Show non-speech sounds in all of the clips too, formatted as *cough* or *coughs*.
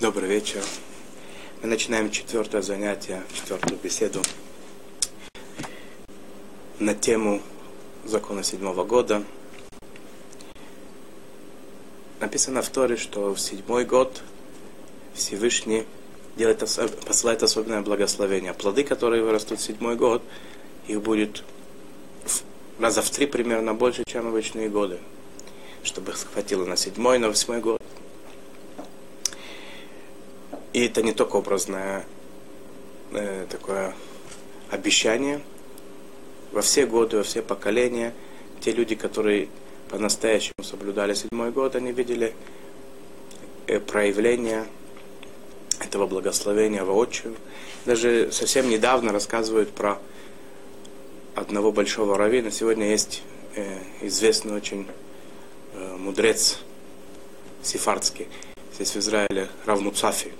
Добрый вечер. Мы начинаем четвертое занятие, четвертую беседу на тему закона седьмого года. Написано в Торе, что в седьмой год Всевышний делает, посылает особенное благословение. Плоды, которые вырастут в седьмой год, их будет в раза в три примерно больше, чем обычные годы, чтобы хватило на седьмой, на восьмой год. И это не только образное э, такое обещание. Во все годы, во все поколения, те люди, которые по-настоящему соблюдали седьмой год, они видели э, проявление этого благословения воочию. Даже совсем недавно рассказывают про одного большого равина. Сегодня есть э, известный очень э, мудрец сефардский, здесь в Израиле, Рав Муцафи.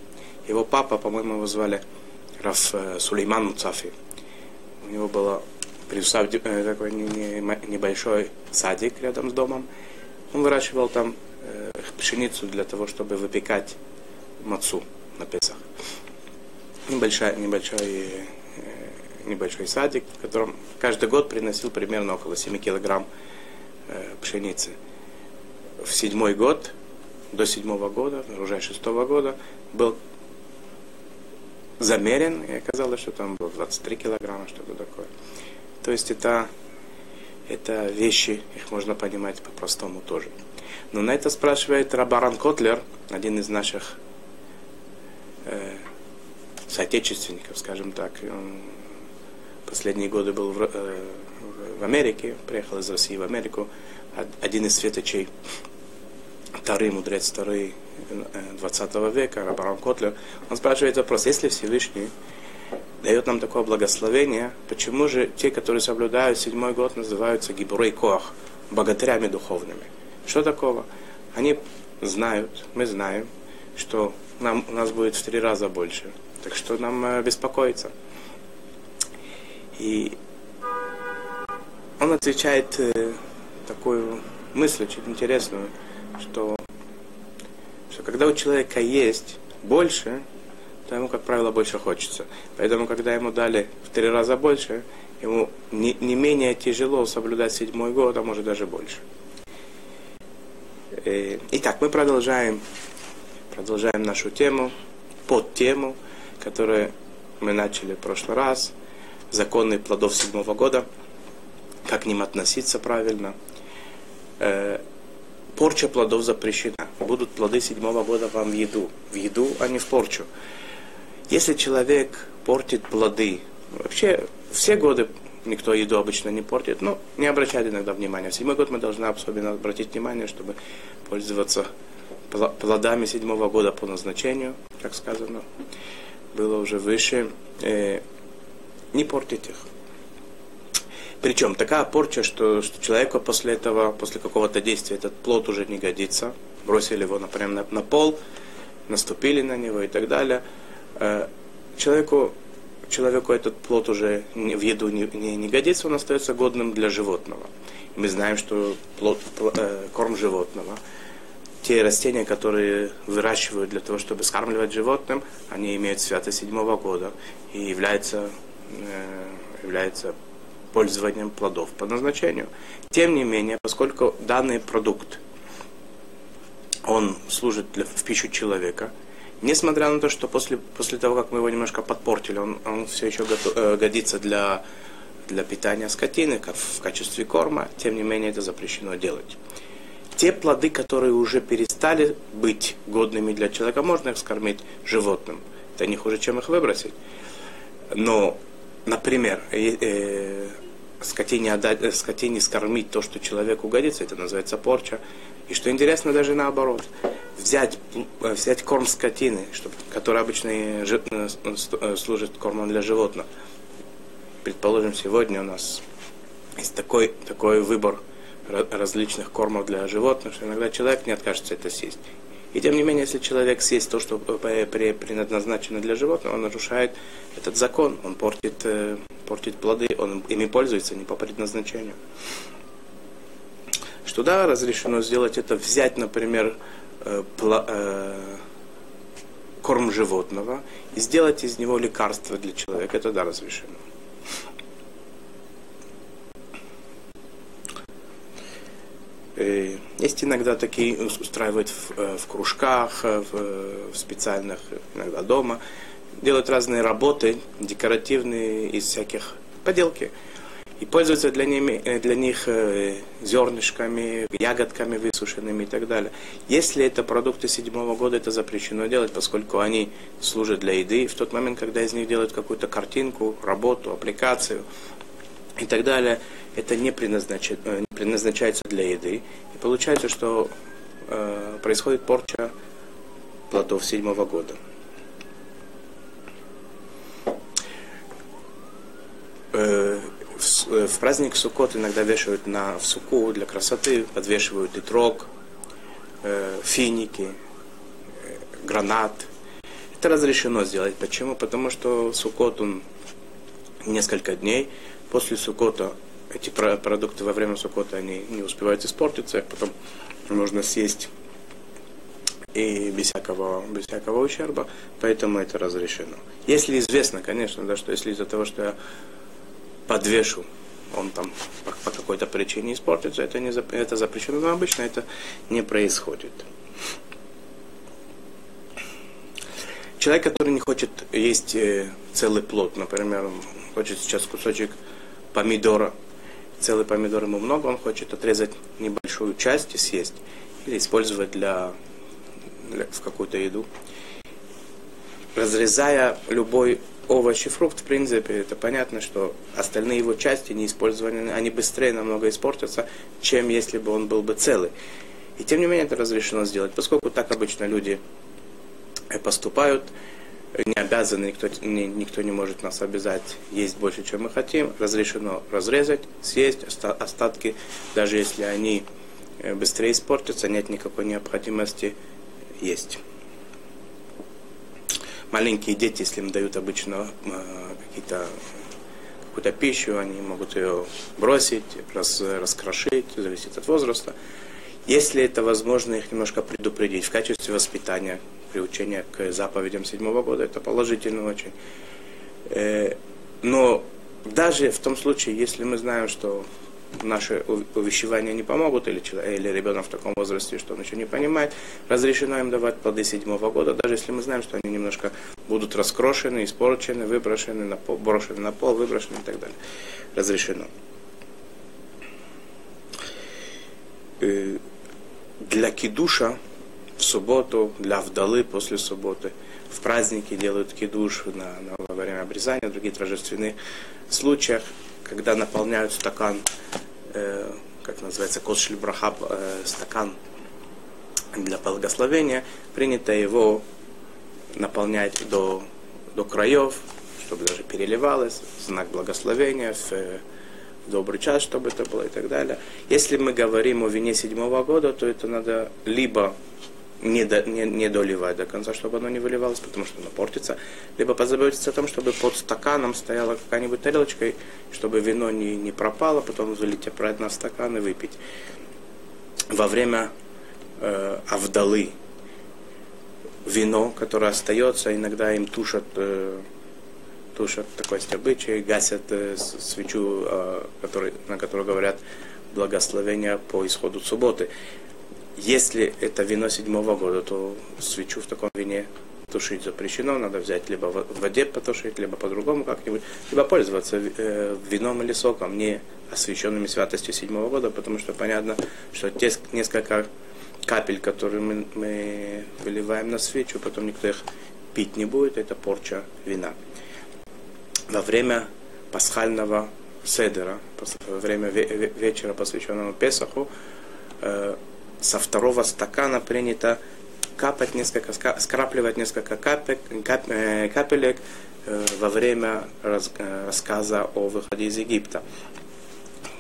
Его папа, по-моему, его звали Раф э, Сулейман Муцафи. У него был э, такой небольшой садик рядом с домом. Он выращивал там э, пшеницу для того, чтобы выпекать мацу на Песах. Небольшой, небольшой, небольшой садик, в котором каждый год приносил примерно около 7 килограмм пшеницы. В седьмой год, до седьмого года, уже шестого года, был замерен, и оказалось, что там было 23 килограмма, что-то такое. То есть это, это вещи, их можно понимать по-простому тоже. Но на это спрашивает Рабаран Котлер, один из наших э, соотечественников, скажем так. Он последние годы был в, э, в Америке, приехал из России в Америку. Один из светочей Тары, мудрец Тары 20 века, Рабарам Котлер, он спрашивает вопрос, если Всевышний дает нам такое благословение, почему же те, которые соблюдают седьмой год, называются Гибурей Коах, богатырями духовными? Что такого? Они знают, мы знаем, что нам, у нас будет в три раза больше. Так что нам э, беспокоиться. И он отвечает э, такую мысль очень интересную – что, что когда у человека есть больше, то ему, как правило, больше хочется. Поэтому, когда ему дали в три раза больше, ему не, не менее тяжело соблюдать седьмой год, а может даже больше. Э, итак, мы продолжаем, продолжаем нашу тему, под тему, которую мы начали в прошлый раз, законы плодов седьмого года, как к ним относиться правильно. Порча плодов запрещена. Будут плоды седьмого года вам в еду. В еду, а не в порчу. Если человек портит плоды, вообще все годы никто еду обычно не портит, но не обращает иногда внимания. В седьмой год мы должны особенно обратить внимание, чтобы пользоваться плодами седьмого года по назначению, как сказано, было уже выше, э, не портить их. Причем такая порча, что, что человеку после этого, после какого-то действия этот плод уже не годится. Бросили его, например, на, на пол, наступили на него и так далее. Э, человеку, человеку этот плод уже в еду не, не, не годится, он остается годным для животного. Мы знаем, что плод, э, корм животного, те растения, которые выращивают для того, чтобы скармливать животным, они имеют святость седьмого года и являются, э, являются пользованием плодов по назначению. Тем не менее, поскольку данный продукт, он служит для, в пищу человека, несмотря на то, что после, после того, как мы его немножко подпортили, он, он все еще готов, э, годится для, для питания скотины, как в качестве корма, тем не менее это запрещено делать. Те плоды, которые уже перестали быть годными для человека, можно их скормить животным. Это не хуже, чем их выбросить. Но, например, э, э, скотине, отдать, э, скотине скормить то, что человеку годится, это называется порча. И что интересно, даже наоборот, взять, э, взять корм скотины, чтобы, который обычно э, служит кормом для животных. Предположим, сегодня у нас есть такой, такой выбор различных кормов для животных, что иногда человек не откажется это съесть. И тем не менее, если человек съест то, что предназначено для животного, он нарушает этот закон, он портит, э, портит плоды, он ими пользуется не по предназначению. Что да, разрешено сделать это, взять, например, э, э, корм животного и сделать из него лекарство для человека, это да, разрешено. Есть иногда такие, устраивают в, э, в кружках, в, в специальных, иногда дома, делают разные работы, декоративные, из всяких поделки и пользуются для, ними, э, для них э, зернышками, ягодками высушенными и так далее. Если это продукты седьмого года, это запрещено делать, поскольку они служат для еды. В тот момент, когда из них делают какую-то картинку, работу, аппликацию и так далее, это не, предназнач... Э, не предназначается для еды. И получается, что э, происходит порча плодов седьмого года. Э, Э, в праздник Суккот иногда вешают на, в суку для красоты, подвешивают и трог, э, финики, э, гранат. Это разрешено сделать. Почему? Потому что Суккот, он несколько дней. После Суккота эти продукты во время Суккота, они не успевают испортиться, их потом можно съесть и без всякого, без всякого ущерба, поэтому это разрешено. Если известно, конечно, да, что если из-за того, что я подвешу, он там по, по какой-то причине испортится, это, не, это запрещено, но обычно это не происходит. Человек, который не хочет есть э, целый плод, например, он хочет сейчас кусочек помидора, целый помидор ему много, он хочет отрезать небольшую часть и съесть, или использовать для, для в какую-то еду. Разрезая любой овощи, фрукт, в принципе, это понятно, что остальные его части не использованы, они быстрее намного испортятся, чем если бы он был бы целый. И тем не менее это разрешено сделать, поскольку так обычно люди поступают, не обязаны, никто, не, никто не может нас обязать есть больше, чем мы хотим. Разрешено разрезать, съесть остатки, даже если они э, быстрее испортятся, нет никакой необходимости есть маленькие дети, если им дают обычно э, какие-то какую-то пищу, они могут ее бросить, рас, раскрошить, зависит от возраста. Если это возможно, их немножко предупредить в качестве воспитания, приучения к заповедям седьмого года, это положительно очень. Э, но даже в том случае, если мы знаем, что наши увещевания не помогут, или, человек, или ребенок в таком возрасте, что он еще не понимает, разрешено им давать плоды седьмого года, даже если мы знаем, что они немножко будут раскрошены, испорчены, выброшены на пол, брошены на пол, выброшены и так далее. Разрешено. Э, для кидуша в субботу, для вдалы после субботы, в праздники делают кидуш на, на, во время обрезания, в других торжественных случаях, когда наполняют стакан э, как называется, кошель браха, э, стакан для благословения, принято его наполнять до, до краев, чтобы даже переливалось, знак благословения, в, в добрый час, чтобы это было и так далее. Если мы говорим о вине седьмого года, то это надо либо не, до, не, не доливать до конца, чтобы оно не выливалось, потому что оно портится, либо позаботиться о том, чтобы под стаканом стояла какая-нибудь тарелочка, чтобы вино не, не пропало, потом залить обратно в стакан и выпить. Во время э, Авдалы вино, которое остается, иногда им тушат, э, тушат такой обычай, гасят э, свечу, э, который, на которую говорят благословения по исходу субботы. Если это вино седьмого года, то свечу в таком вине тушить запрещено, надо взять либо в воде потушить, либо по-другому как-нибудь, либо пользоваться э, вином или соком, не освященными святостью седьмого года, потому что понятно, что те несколько капель, которые мы, мы выливаем на свечу, потом никто их пить не будет, это порча вина. Во время пасхального седера, во время вечера, посвященного Песаху, э, со второго стакана принято капать несколько, скрапливать несколько капель, кап, э, капелек э, во время раз, э, рассказа о выходе из Египта.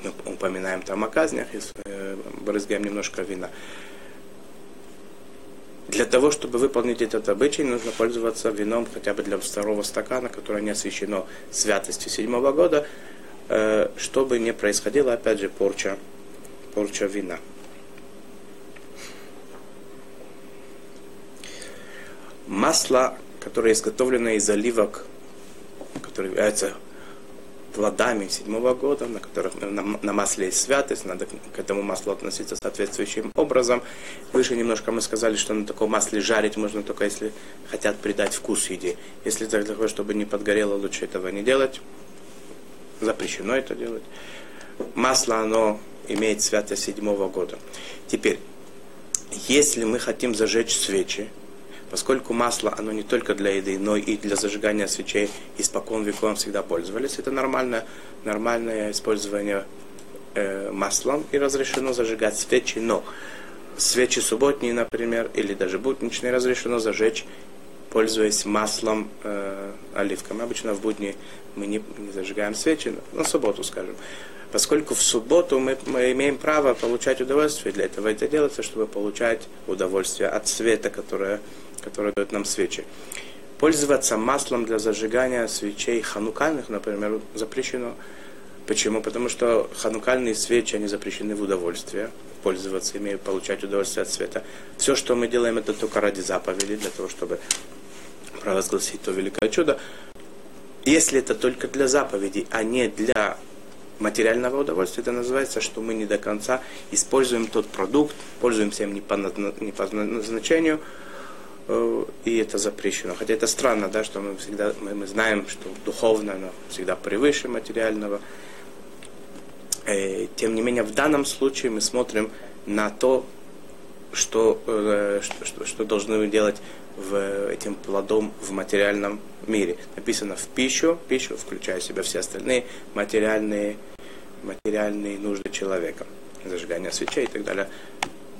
Мы упоминаем там о казнях и брызгаем немножко вина. Для того, чтобы выполнить этот обычай, нужно пользоваться вином хотя бы для второго стакана, которое не освящено святостью седьмого года, чтобы не происходило, опять же, порча, порча вина. Масло, которое изготовлено из оливок, которые являются плодами седьмого года, на которых на, на масле есть святость, надо к этому маслу относиться соответствующим образом. Выше немножко мы сказали, что на таком масле жарить можно только если хотят придать вкус еде. Если для того, чтобы не подгорело, лучше этого не делать. Запрещено это делать. Масло, оно имеет святость седьмого года. Теперь, если мы хотим зажечь свечи, Поскольку масло, оно не только для еды, но и для зажигания свечей испокон веков всегда пользовались. Это нормальное, нормальное использование э, маслом и разрешено зажигать свечи, но свечи субботние, например, или даже будничные разрешено зажечь, пользуясь маслом э, оливком. Обычно в будни мы не, не зажигаем свечи, на субботу, скажем. Поскольку в субботу мы, мы имеем право получать удовольствие, для этого это делается, чтобы получать удовольствие от света, которое которые дают нам свечи. Пользоваться маслом для зажигания свечей ханукальных, например, запрещено. Почему? Потому что ханукальные свечи, они запрещены в удовольствие пользоваться ими, получать удовольствие от света. Все, что мы делаем, это только ради заповеди, для того, чтобы провозгласить то великое чудо. Если это только для заповеди, а не для материального удовольствия, это называется, что мы не до конца используем тот продукт, пользуемся им не по, не по назначению, и это запрещено. Хотя это странно, да, что мы всегда мы, мы знаем, что духовное оно всегда превыше материального. И, э, тем не менее, в данном случае мы смотрим на то, что, э, что, что, что должны делать в, этим плодом в материальном мире. Написано в пищу, пищу, включая в себя все остальные материальные, материальные нужды человека, зажигание свечей и так далее.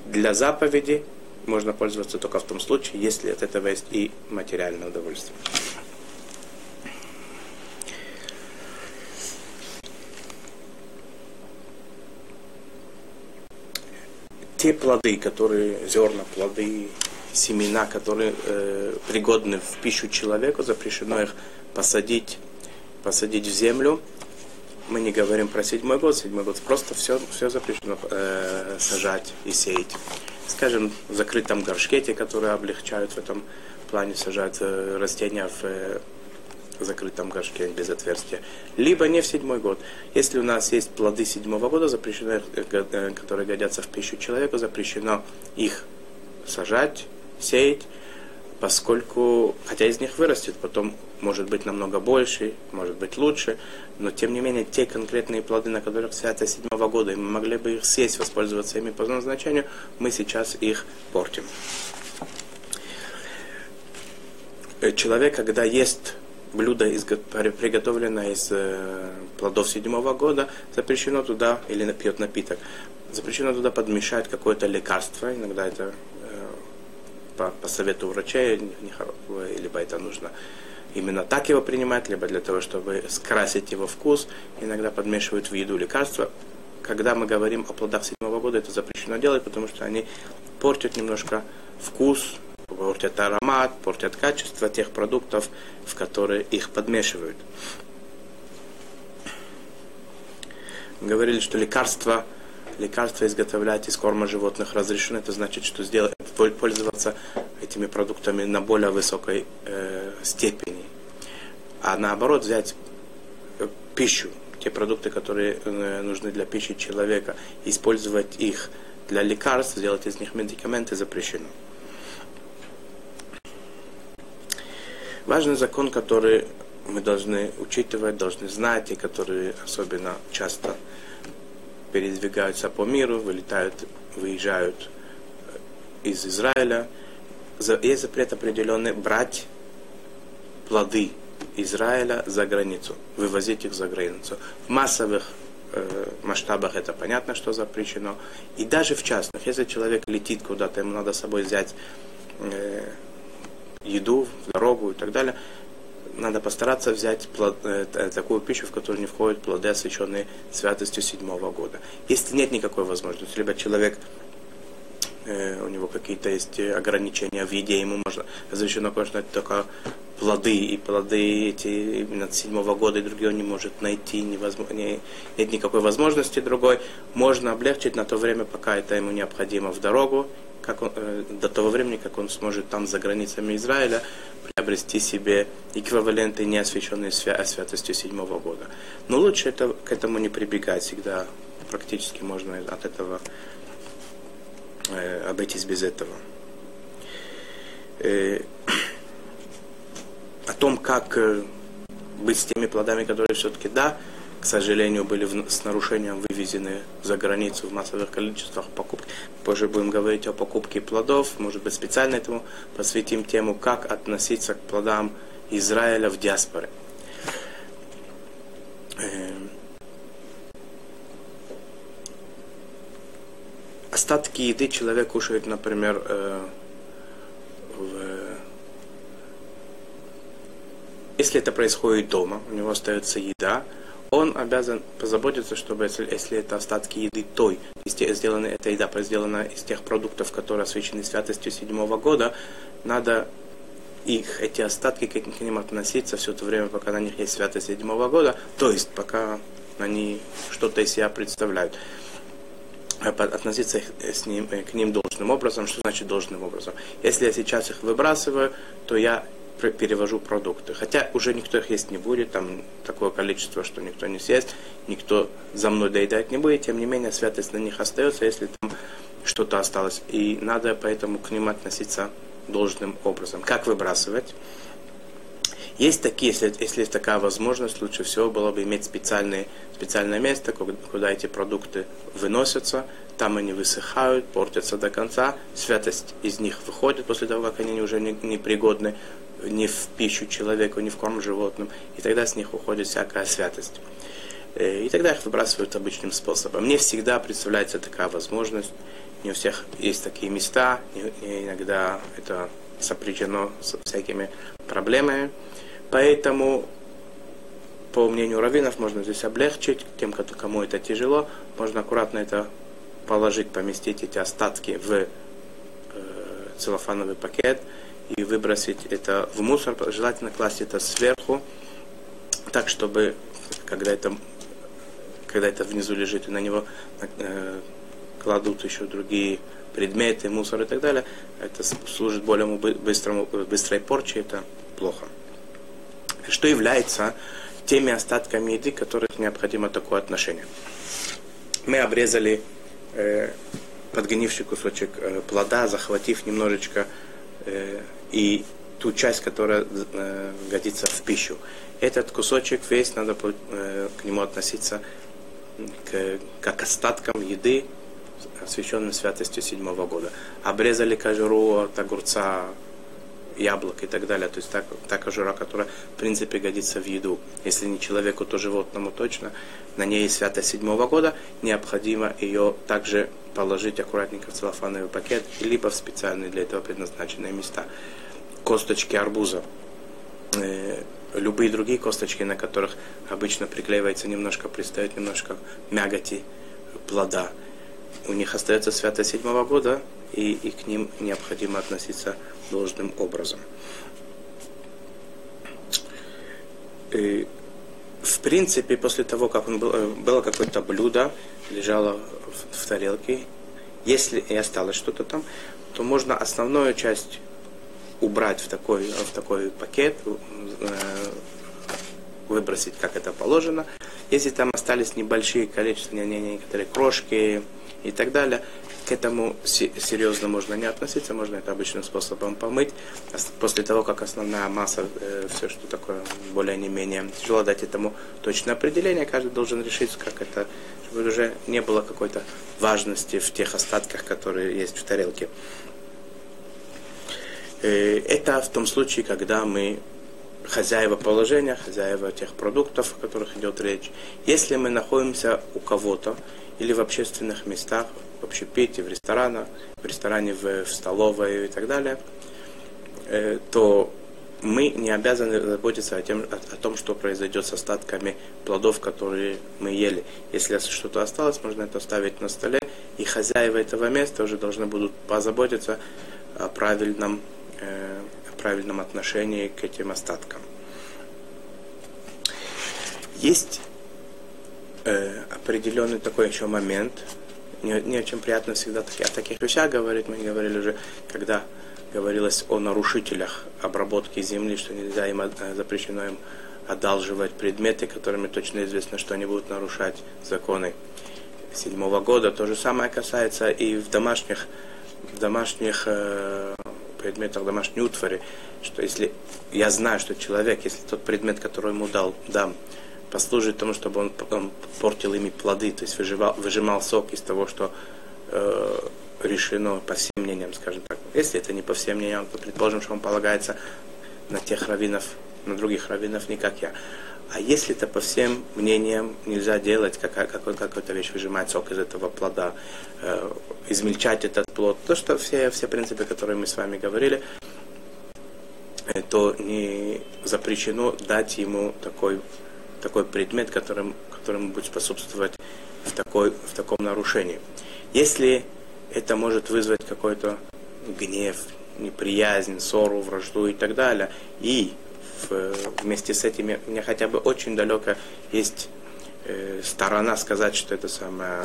Для заповеди можно пользоваться только в том случае, если от этого есть и материальное удовольствие. Те плоды, которые, зерна, плоды, семена, которые э, пригодны в пищу человеку, запрещено их посадить, посадить в землю. Мы не говорим про седьмой год, седьмой год просто все, все запрещено э, сажать и сеять скажем, в закрытом горшке, которые облегчают в этом плане сажать э, растения в э, закрытом горшке без отверстия. Либо не в седьмой год. Если у нас есть плоды седьмого года, запрещено, э, которые годятся в пищу человека, запрещено их сажать, сеять, поскольку, хотя из них вырастет, потом может быть намного больше, может быть лучше, но тем не менее те конкретные плоды, на которых свято седьмого года, и мы могли бы их съесть, воспользоваться ими по назначению, мы сейчас их портим. Э, человек, когда ест блюдо, приготовленное из э, плодов седьмого года, запрещено туда, или пьет напиток, запрещено туда подмешать какое-то лекарство, иногда это по, по совету врача, либо это нужно именно так его принимать, либо для того, чтобы скрасить его вкус. Иногда подмешивают в еду лекарства. Когда мы говорим о плодах седьмого года, это запрещено делать, потому что они портят немножко вкус, портят аромат, портят качество тех продуктов, в которые их подмешивают. Мы говорили, что лекарства лекарства изготовлять из корма животных разрешено, это значит, что сделать, пользоваться этими продуктами на более высокой э, степени. А наоборот, взять э, пищу, те продукты, которые э, нужны для пищи человека, использовать их для лекарств, сделать из них медикаменты запрещено. Важный закон, который мы должны учитывать, должны знать, и который особенно часто передвигаются по миру, вылетают, выезжают э, из Израиля. Есть запрет определенный брать плоды Израиля за границу, вывозить их за границу. В массовых э, масштабах это понятно, что запрещено. И даже в частных, если человек летит куда-то, ему надо с собой взять э, еду дорогу и так далее, надо постараться взять плод, э, такую пищу, в которую не входят плоды, освященные святостью седьмого года. Если нет никакой возможности, либо человек э, у него какие-то есть ограничения в еде, ему можно разрешено, конечно, только плоды, и плоды эти именно седьмого года, и другие он не может найти, невозможно, не, нет никакой возможности другой, можно облегчить на то время, пока это ему необходимо в дорогу, как он, э, до того времени, как он сможет там за границами Израиля приобрести себе эквиваленты неосвященной свя- святостью седьмого года. Но лучше это, к этому не прибегать, всегда практически можно от этого э, обойтись без этого. Э, *clears throat* о том, как э, быть с теми плодами, которые все-таки, да, к сожалению, были в, с нарушением вывезены за границу в массовых количествах покупки. Позже будем говорить о покупке плодов, может быть, специально этому посвятим тему, как относиться к плодам Израиля в диаспоре. Эм. Остатки еды человек кушает, например, э, в если это происходит дома, у него остается еда, он обязан позаботиться, чтобы, если, если это остатки еды той, сделаны, эта еда сделана из тех продуктов, которые освящены святостью седьмого года, надо их, эти остатки к ним относиться все то время, пока на них есть святость седьмого года, то есть пока они что-то из себя представляют. А относиться с ним, э, к ним должным образом. Что значит должным образом? Если я сейчас их выбрасываю, то я перевожу продукты. Хотя уже никто их есть не будет, там такое количество, что никто не съест, никто за мной доедать не будет, тем не менее святость на них остается, если там что-то осталось. И надо поэтому к ним относиться должным образом. Как выбрасывать? Есть такие, если, если есть такая возможность, лучше всего было бы иметь специальное, специальное место, куда эти продукты выносятся, там они высыхают, портятся до конца, святость из них выходит после того, как они уже непригодны, не ни в пищу человеку, ни в корм животным, и тогда с них уходит всякая святость. Э, и тогда их выбрасывают обычным способом. Мне всегда представляется такая возможность. Не у всех есть такие места, и иногда это сопряжено с всякими проблемами. Поэтому, по мнению раввинов, можно здесь облегчить. Тем, кому это тяжело, можно аккуратно это положить, поместить эти остатки в э, целлофановый пакет – и выбросить это в мусор, желательно класть это сверху, так, чтобы когда это, когда это внизу лежит, и на него э, кладут еще другие предметы, мусор и так далее, это служит более быстрому, быстрой порче, это плохо. Что является теми остатками еды, которых необходимо такое отношение? Мы обрезали э, подгнивший кусочек э, плода, захватив немножечко и ту часть, которая э, годится в пищу. Этот кусочек весь надо э, к нему относиться к, как остаткам еды, освященным святостью седьмого года. Обрезали кожуру от огурца, яблок и так далее. То есть та, та кожура, которая в принципе годится в еду. Если не человеку, то животному точно. На ней святость седьмого года. Необходимо ее также положить аккуратненько в целлофановый пакет, либо в специальные для этого предназначенные места косточки арбуза, э, любые другие косточки, на которых обычно приклеивается немножко, пристает немножко мяготи плода. У них остается святость седьмого года, и, и к ним необходимо относиться должным образом. И, в принципе, после того, как он был, э, было какое-то блюдо, лежало в, в тарелке, если и осталось что-то там, то можно основную часть убрать в такой, в такой пакет, э, выбросить, как это положено. Если там остались небольшие количества, некоторые крошки и так далее, к этому серьезно можно не относиться, можно это обычным способом помыть. После того, как основная масса, э, все, что такое более не менее тяжело дать этому точное определение, каждый должен решить, как это, чтобы уже не было какой-то важности в тех остатках, которые есть в тарелке. Э, это в том случае, когда мы хозяева положения, хозяева тех продуктов, о которых идет речь. Если мы находимся у кого-то или в общественных местах, в общепите, в ресторанах, в ресторане, в, в столовой и так далее, э, то мы не обязаны заботиться о, тем, о, о том, что произойдет с остатками плодов, которые мы ели. Если что-то осталось, можно это оставить на столе, и хозяева этого места уже должны будут позаботиться о правильном э, правильном отношении к этим остаткам. Есть э, определенный такой еще момент, не, не очень приятно всегда о таких вещах говорить. Мы говорили уже, когда говорилось о нарушителях обработки земли, что нельзя им э, запрещено им одалживать предметы, которыми точно известно, что они будут нарушать законы седьмого года. То же самое касается и в домашних, в домашних э, предметах домашней утвари, что если я знаю, что человек, если тот предмет, который ему дал, дам, послужит тому, чтобы он, он портил ими плоды, то есть выживал, выжимал сок из того, что э, решено по всем мнениям, скажем так. Если это не по всем мнениям, то предположим, что он полагается на тех раввинов, на других раввинов, не как я. А если это по всем мнениям нельзя делать, какую-то вещь, выжимать сок из этого плода, э, измельчать этот плод, то, что все, все принципы, которые мы с вами говорили, то не запрещено дать ему такой, такой предмет, которым, которым будет способствовать в, такой, в таком нарушении. Если это может вызвать какой-то гнев, неприязнь, ссору, вражду и так далее. И вместе с этим у меня хотя бы очень далеко есть э, сторона сказать, что это самое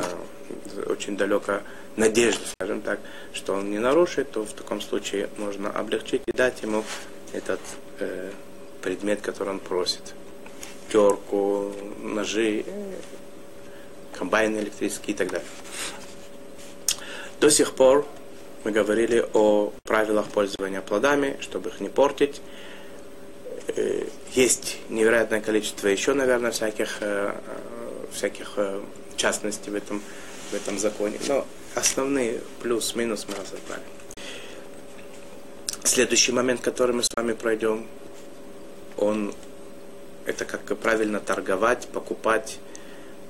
очень далеко надежда, скажем так, что он не нарушит, то в таком случае можно облегчить и дать ему этот э, предмет, который он просит. Терку, ножи, комбайны электрические и так далее. До сих пор мы говорили о правилах пользования плодами, чтобы их не портить. Э, есть невероятное количество еще, наверное, всяких, э, всяких э, частностей в этом, в этом законе. Но основные плюс-минус мы разобрали. Следующий момент, который мы с вами пройдем, он это как правильно торговать, покупать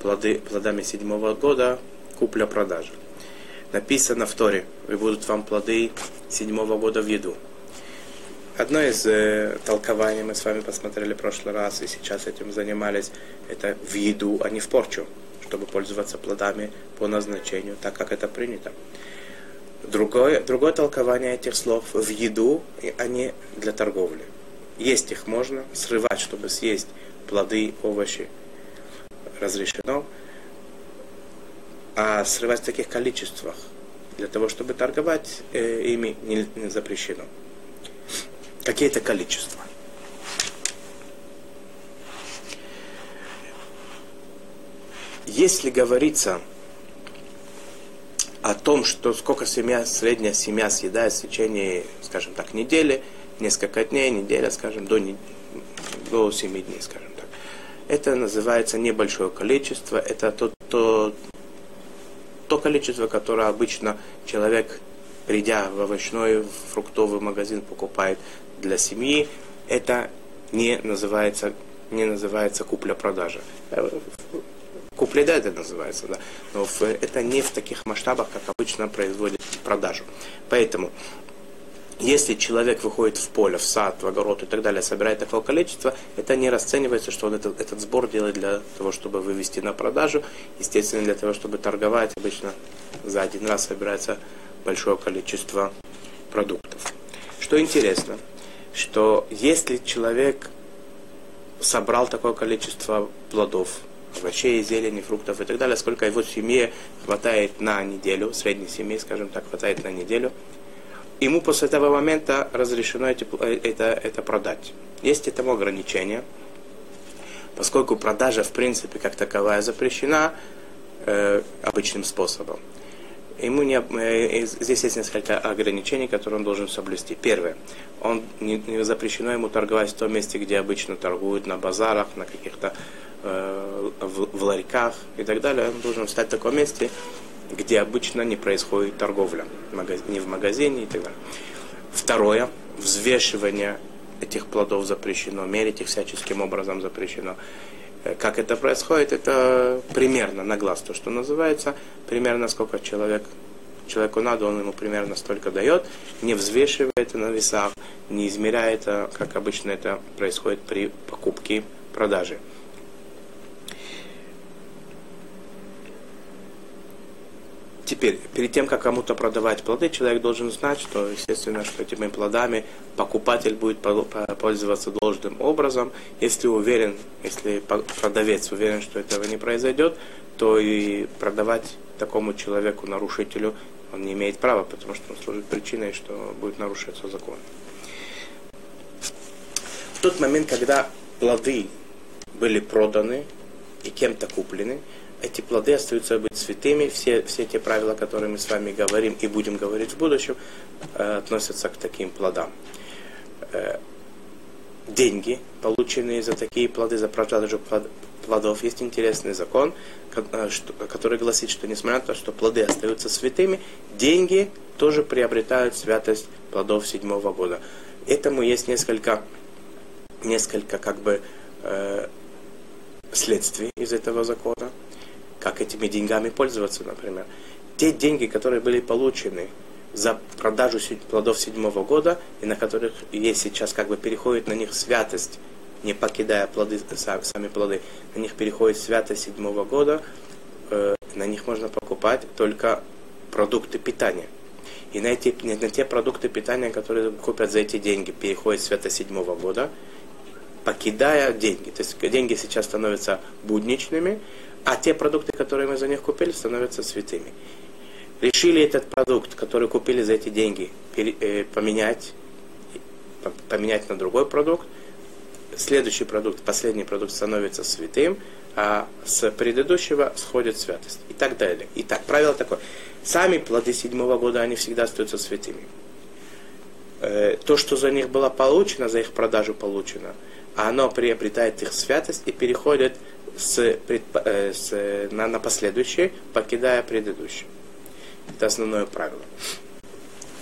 плоды, плодами седьмого года, купля-продажа написано в Торе, и будут вам плоды седьмого года в еду. Одно из э, толкований мы с вами посмотрели в прошлый раз, и сейчас этим занимались, это в еду, а не в порчу, чтобы пользоваться плодами по назначению, так как это принято. Другое, другое толкование этих слов в еду, а не для торговли. Есть их можно, срывать, чтобы съесть плоды, овощи разрешено, а срывать в таких количествах для того, чтобы торговать э, ими не, не запрещено. Какие-то количества. Если говорится о том, что сколько семья, средняя семья съедает в течение, скажем так, недели, несколько дней, неделя, скажем, до, до 7 дней, скажем так. Это называется небольшое количество, это то, то, то количество, которое обычно человек, придя в овощной, в фруктовый магазин, покупает для семьи, это не называется, не называется купля-продажа. Э, купля, да, это называется, да. Но это не в таких масштабах, как обычно производят продажу. Поэтому если человек выходит в поле, в сад, в огород и так далее, собирает такое количество, это не расценивается, что он этот, этот сбор делает для того, чтобы вывести на продажу. Естественно, для того, чтобы торговать, обычно за один раз собирается большое количество продуктов. Что интересно, что если человек собрал такое количество плодов, овощей, зелени, фруктов и так далее, сколько его семье хватает на неделю, средней семье, скажем так, хватает на неделю – ему после этого момента разрешено эти, э, это, это продать. Есть этому ограничение, поскольку продажа в принципе как таковая запрещена э, обычным способом. Ему не, э, здесь есть несколько ограничений, которые он должен соблюсти. Первое, он не, не запрещено ему торговать в том месте, где обычно торгуют, на базарах, на каких-то э, в, в ларьках и так далее. Он должен встать в таком месте, где обычно не происходит торговля, не в магазине и так далее. Второе, взвешивание этих плодов запрещено, мерить их всяческим образом запрещено. Э, как это происходит, это примерно на глаз, то, что называется, примерно сколько человек, человеку надо, он ему примерно столько дает, не взвешивает это на весах, не измеряет, это, как обычно это происходит при покупке продаже. Теперь, перед тем, как кому-то продавать плоды, человек должен знать, что, естественно, что этими плодами покупатель будет пользоваться должным образом. Если уверен, если продавец уверен, что этого не произойдет, то и продавать такому человеку, нарушителю, он не имеет права, потому что он служит причиной, что будет нарушаться закон. В тот момент, когда плоды были проданы и кем-то куплены, эти плоды остаются быть святыми. Все, все те правила, которые мы с вами говорим и будем говорить в будущем, э, относятся к таким плодам. Э, деньги, полученные за такие плоды, за продажу плодов, есть интересный закон, э, который гласит, что несмотря на то, что плоды остаются святыми, деньги тоже приобретают святость плодов седьмого года. Этому есть несколько, несколько как бы э, следствий из этого закона как этими деньгами пользоваться, например. Те деньги, которые были получены за продажу плодов седьмого года, и на которых есть сейчас как бы переходит на них святость, не покидая плоды, сами плоды, на них переходит святость седьмого года, э, на них можно покупать только продукты питания. И на, эти, на те продукты питания, которые купят за эти деньги, переходит святость седьмого года, покидая деньги. То есть деньги сейчас становятся будничными, а те продукты, которые мы за них купили, становятся святыми. Решили этот продукт, который купили за эти деньги, э, поменять, поменять на другой продукт, следующий продукт, последний продукт становится святым, а с предыдущего сходит святость. И так далее. Итак, правило такое. Сами плоды седьмого года, они всегда остаются святыми. Э, то, что за них было получено, за их продажу получено, оно приобретает их святость и переходит с, э, с, на, на последующий, покидая предыдущий. Это основное правило.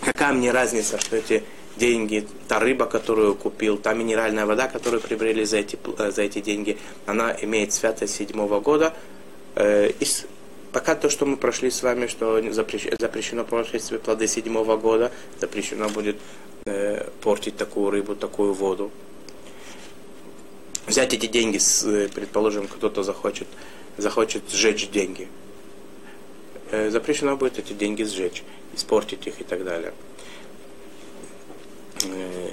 Какая мне разница, что эти деньги, та рыба, которую купил, та минеральная вода, которую приобрели за эти, э, за эти деньги, она имеет святость седьмого года. Э, пока то, что мы прошли с вами, что запрещено, запрещено портить свои плоды седьмого года, запрещено будет э, портить такую рыбу, такую воду взять эти деньги, э, предположим, кто-то захочет, захочет сжечь деньги. Э, запрещено будет эти деньги сжечь, испортить их и так далее. Э,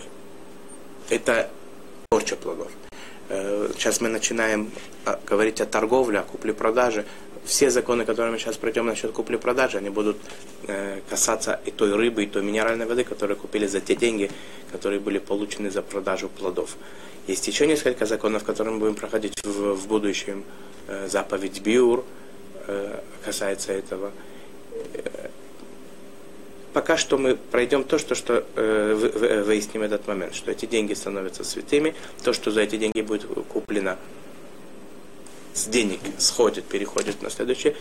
это порча плодов. Сейчас мы начинаем а, говорить о торговле, о купле-продаже. Все законы, которые мы сейчас пройдем насчет купли-продажи, они будут касаться и той рыбы, и той минеральной воды, которые купили за те деньги, которые были получены за продажу плодов. Есть еще несколько законов, которые мы будем проходить в, в будущем. Э, заповедь Биур э, касается этого. Э, пока что мы пройдем то, что, что выясним этот момент, что эти деньги становятся святыми, то, что за эти деньги будет куплено с денег, сходит, переходит на следующий,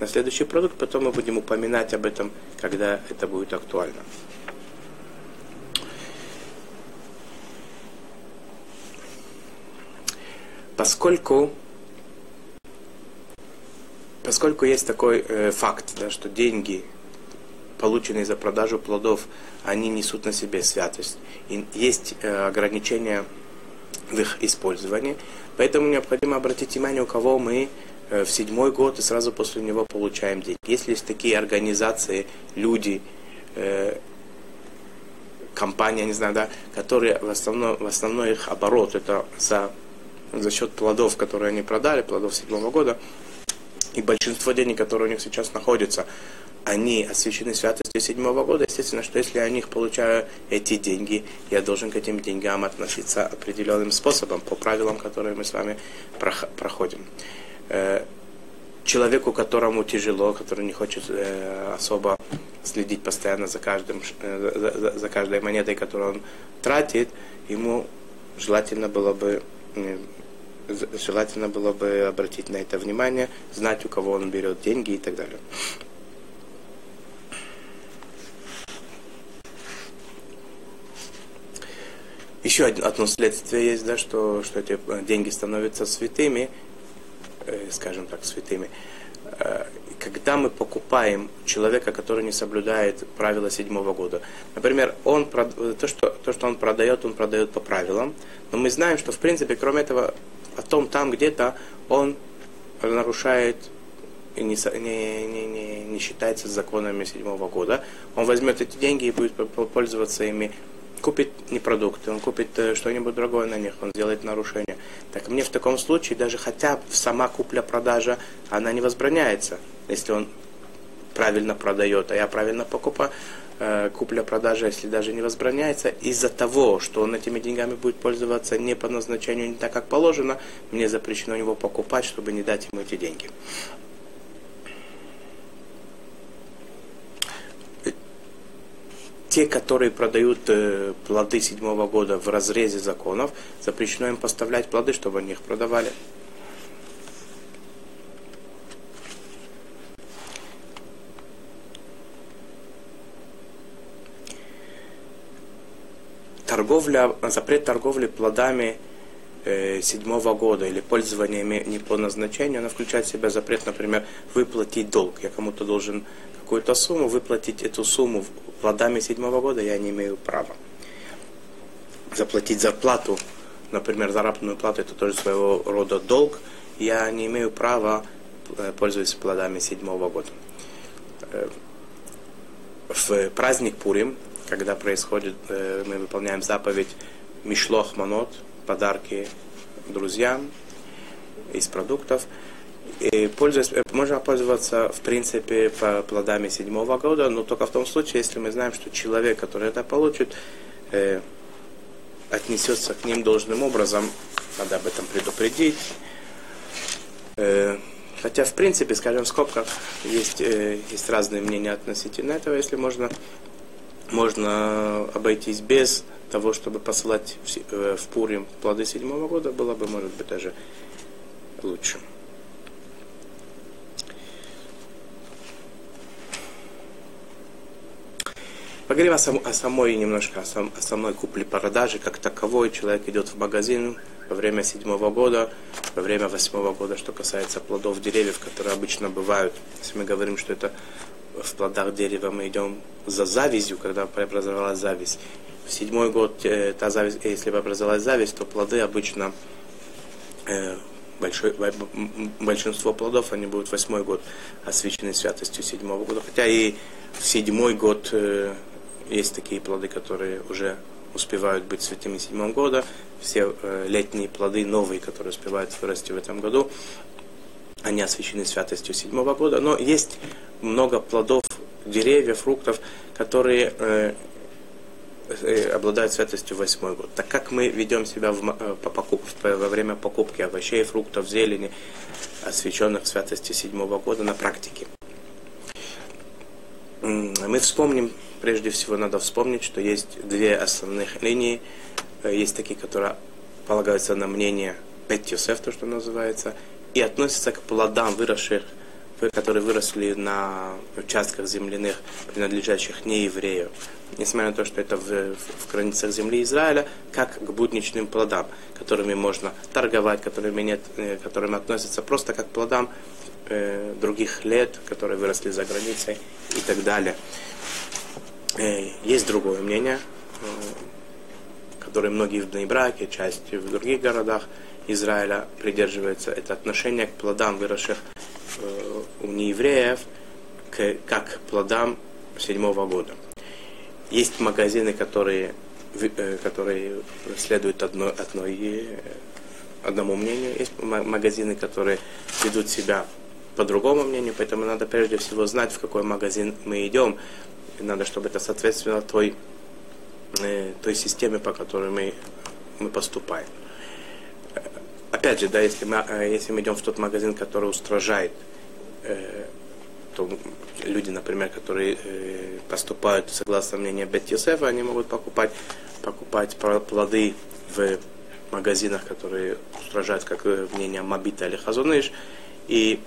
на следующий продукт, потом мы будем упоминать об этом, когда это будет актуально. поскольку, поскольку есть такой э, факт, да, что деньги, полученные за продажу плодов, они несут на себе святость. И есть э, ограничения в их использовании. Поэтому необходимо обратить внимание, у кого мы э, в седьмой год и сразу после него получаем деньги. Если есть такие организации, люди, э, компания, не знаю, да, которые в основном, в основном их оборот это за за счет плодов, которые они продали, плодов седьмого года, и большинство денег, которые у них сейчас находятся, они освящены святостью седьмого года, естественно, что если я них получаю эти деньги, я должен к этим деньгам относиться определенным способом, по правилам, которые мы с вами проходим. Э, человеку, которому тяжело, который не хочет э, особо следить постоянно за, каждым, э, за каждой монетой, которую он тратит, ему желательно было бы желательно было бы обратить на это внимание, знать, у кого он берет деньги и так далее. Еще одно следствие есть, да, что, что эти деньги становятся святыми, э, скажем так, святыми. Э, когда мы покупаем человека, который не соблюдает правила седьмого года. Например, он, то, что, то, что он продает, он продает по правилам, но мы знаем, что в принципе, кроме этого, потом там где-то он нарушает и не, не, не, не считается законами седьмого года, он возьмет эти деньги и будет пользоваться ими, купит не продукты, он купит э, что-нибудь другое на них, он сделает нарушение. Так мне в таком случае даже хотя сама купля-продажа, она не возбраняется, если он правильно продает, а я правильно покупаю, э, купля-продажа, если даже не возбраняется, из-за того, что он этими деньгами будет пользоваться не по назначению, не так, как положено, мне запрещено у него покупать, чтобы не дать ему эти деньги. Те, которые продают э, плоды седьмого года в разрезе законов, запрещено им поставлять плоды, чтобы они их продавали. Торговля, запрет торговли плодами седьмого года или пользование не по назначению, она включает в себя запрет, например, выплатить долг. Я кому-то должен какую-то сумму, выплатить эту сумму плодами седьмого года я не имею права. Заплатить зарплату, например, заработную плату, это тоже своего рода долг, я не имею права э, пользоваться плодами седьмого года. Э, в праздник Пурим, когда происходит, э, мы выполняем заповедь Мишлох Манот, подарки друзьям из продуктов, и пользуясь, э, можно пользоваться, в принципе, по плодами седьмого года, но только в том случае, если мы знаем, что человек, который это получит, э, отнесется к ним должным образом, надо об этом предупредить. Э, хотя, в принципе, скажем, в скобках есть, э, есть разные мнения относительно этого, если можно, можно обойтись без того, чтобы посылать в, э, в Пурим плоды седьмого года, было бы, может быть, даже лучше. Поговорим о, сам, о самой немножко, о, сам, о самой купле-продаже, как таковой. Человек идет в магазин во время седьмого года, во время восьмого года, что касается плодов деревьев, которые обычно бывают. Если мы говорим, что это в плодах дерева мы идем за завистью, когда преобразовалась зависть. В седьмой год э, та зависть, если преобразовалась зависть, то плоды обычно э, большой, большинство плодов, они будут восьмой год освящены святостью седьмого года. Хотя и в седьмой год э, есть такие плоды, которые уже успевают быть святыми седьмого года. Все э, летние плоды, новые, которые успевают вырасти в этом году, они освящены святостью седьмого года. Но есть много плодов, деревьев, фруктов, которые э, э, обладают святостью восьмой год. Так как мы ведем себя в, э, по покуп, во время покупки овощей, фруктов, зелени, освященных святостью седьмого года на практике. Мы вспомним прежде всего надо вспомнить, что есть две основных линии. Э, есть такие, которые полагаются на мнение Бет Йосеф, то, что называется, и относятся к плодам выросших, которые выросли на участках земляных, принадлежащих нееврею. Несмотря на то, что это в, в границах земли Израиля, как к будничным плодам, которыми можно торговать, которыми, нет, э, которыми относятся просто как плодам э, других лет, которые выросли за границей и так далее. Э, есть другое мнение, э, которое многие в Бнейбраке, часть в других городах Израиля придерживаются. Это отношение к плодам, выросших э, у неевреев, к, как к плодам седьмого года. Есть магазины, которые, которые следуют одной, одной, одному мнению. Есть магазины, которые ведут себя по другому мнению, поэтому надо прежде всего знать, в какой магазин мы идем, и надо, чтобы это соответствовало той, э, той системе, по которой мы, мы поступаем. Опять же, да, если мы, э, если мы идем в тот магазин, который устражает, э, то люди, например, которые э, поступают согласно мнению Бет они могут покупать, покупать плоды в магазинах, которые устражают, как э, мнение Мабита или Хазуныш, и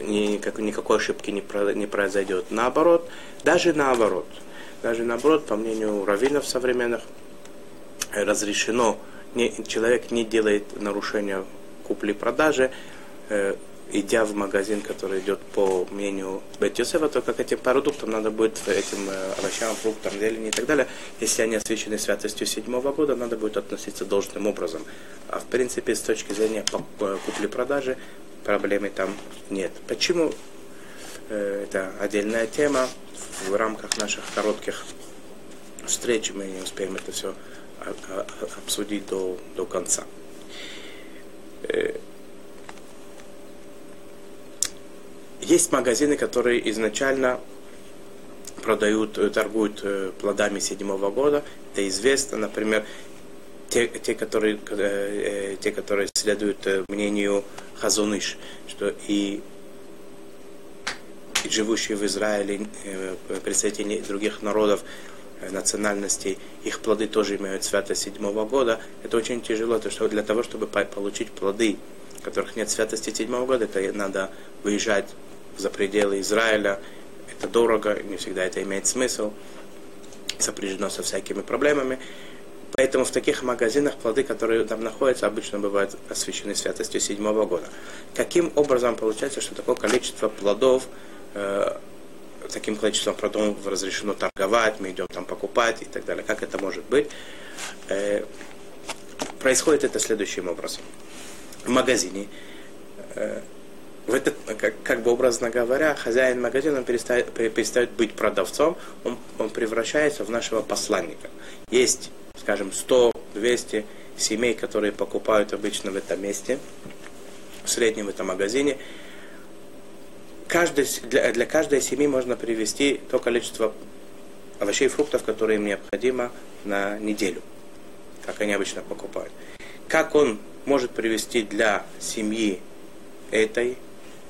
никак, никакой ошибки не, про, не произойдет. Наоборот, даже наоборот, даже наоборот, по мнению раввинов современных, разрешено, не, человек не делает нарушения купли-продажи, э, идя в магазин, который идет по мнению Бет Йосефа, только к этим продуктам надо будет этим э, овощам, фруктам, зелени и так далее, если они освящены святостью седьмого года, надо будет относиться должным образом. А в принципе, с точки зрения э, купли-продажи, проблемы там нет. Почему? Э, это отдельная тема. В рамках наших коротких встреч мы не успеем это все обсудить до, до конца. есть магазины, которые изначально продают, э, торгуют э, плодами седьмого года. Это известно, например, те, те, которые, э, те, которые следуют мнению Хазуныш, что и живущие в Израиле представители других народов, национальностей, их плоды тоже имеют святость седьмого года. Это очень тяжело, то что для того, чтобы получить плоды, которых нет святости седьмого года, это надо выезжать за пределы Израиля, это дорого, не всегда это имеет смысл, сопряжено со всякими проблемами. Поэтому в таких магазинах плоды, которые там находятся, обычно бывают освящены святостью седьмого года. Каким образом получается, что такое количество плодов, э, таким количеством плодов разрешено торговать, мы идем там покупать и так далее. Как это может быть? Э, происходит это следующим образом. В магазине э, в этот, как, как бы образно говоря, хозяин магазина перестает, перестает быть продавцом, он, он превращается в нашего посланника. Есть, скажем, 100-200 семей, которые покупают обычно в этом месте, в среднем в этом магазине. Каждый, для, для каждой семьи можно привести то количество овощей и фруктов, которые им необходимо на неделю, как они обычно покупают. Как он может привести для семьи этой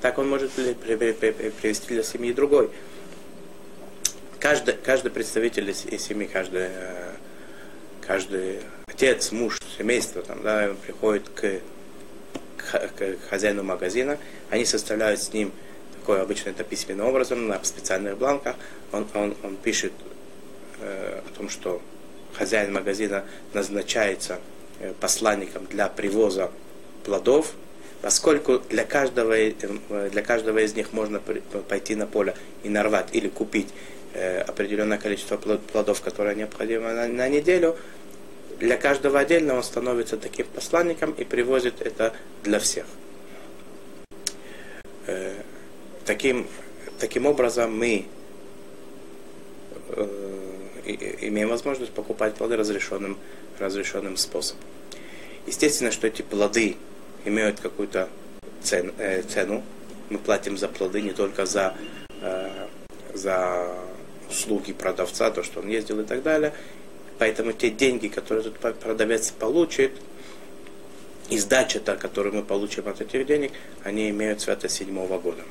так он может привести для семьи другой. Каждый, каждый представитель семьи, каждый, э, каждый отец, муж, семейство, там, да, приходит к, к, к хозяину магазина, они составляют с ним такой обычно это письменным образом, на специальных бланках, он, он, он пишет э, о том, что хозяин магазина назначается э, посланником для привоза плодов, поскольку для каждого, э, для каждого из них можно пойти на поле и нарвать или купить э, определенное количество плодов, которые необходимы на, на неделю, для каждого отдельно он становится таким посланником и привозит это для всех. Э, таким, таким образом мы имеем возможность покупать плоды разрешенным, разрешенным способом. Естественно, что эти плоды имеют какую-то цен, э, цену. Мы платим за плоды не только за, э, за услуги продавца, то, что он ездил и так далее. Поэтому те деньги, которые тут продавец получит, и сдача, та, которую мы получим от этих денег, они имеют святость седьмого года.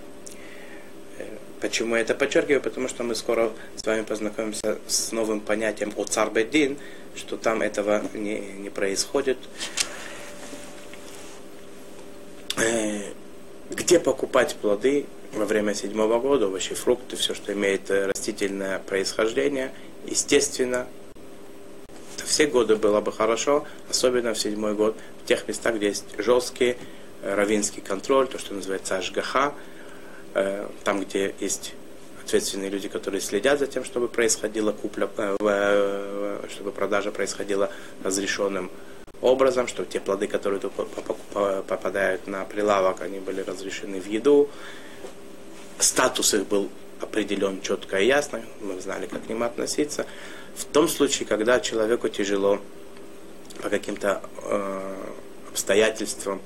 Почему я это подчеркиваю? Потому что мы скоро с вами познакомимся с новым понятием о царбедин, что там этого не, не происходит. Э, где покупать плоды во время седьмого года, овощи, фрукты, все, что имеет э, растительное происхождение, естественно, все годы было бы хорошо, особенно в седьмой год, в тех местах, где есть жесткий э, равинский контроль, то, что называется ашгаха, там, где есть ответственные люди, которые следят за тем, чтобы происходила купля, чтобы продажа происходила разрешенным образом, что те плоды, которые попадают на прилавок, они были разрешены в еду. Статус их был определен четко и ясно, мы знали, как к ним относиться. В том случае, когда человеку тяжело по каким-то э, обстоятельствам,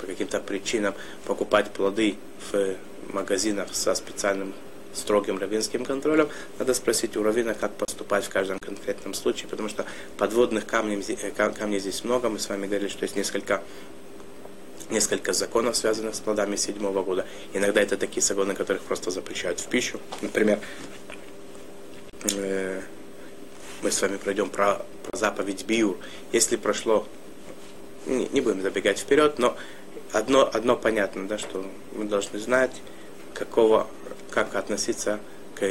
по каким-то причинам покупать плоды в магазинах со специальным строгим раввинским контролем, надо спросить у раввина, как поступать в каждом конкретном случае, потому что подводных камней, э, камней здесь много. Мы с вами говорили, что есть несколько несколько законов, связанных с плодами седьмого года. Иногда это такие законы, которых просто запрещают в пищу. Например, э, мы с вами пройдем про, про заповедь Биур. Если прошло, не, не будем забегать вперед, но одно, одно понятно, да, что мы должны знать, какого как относиться к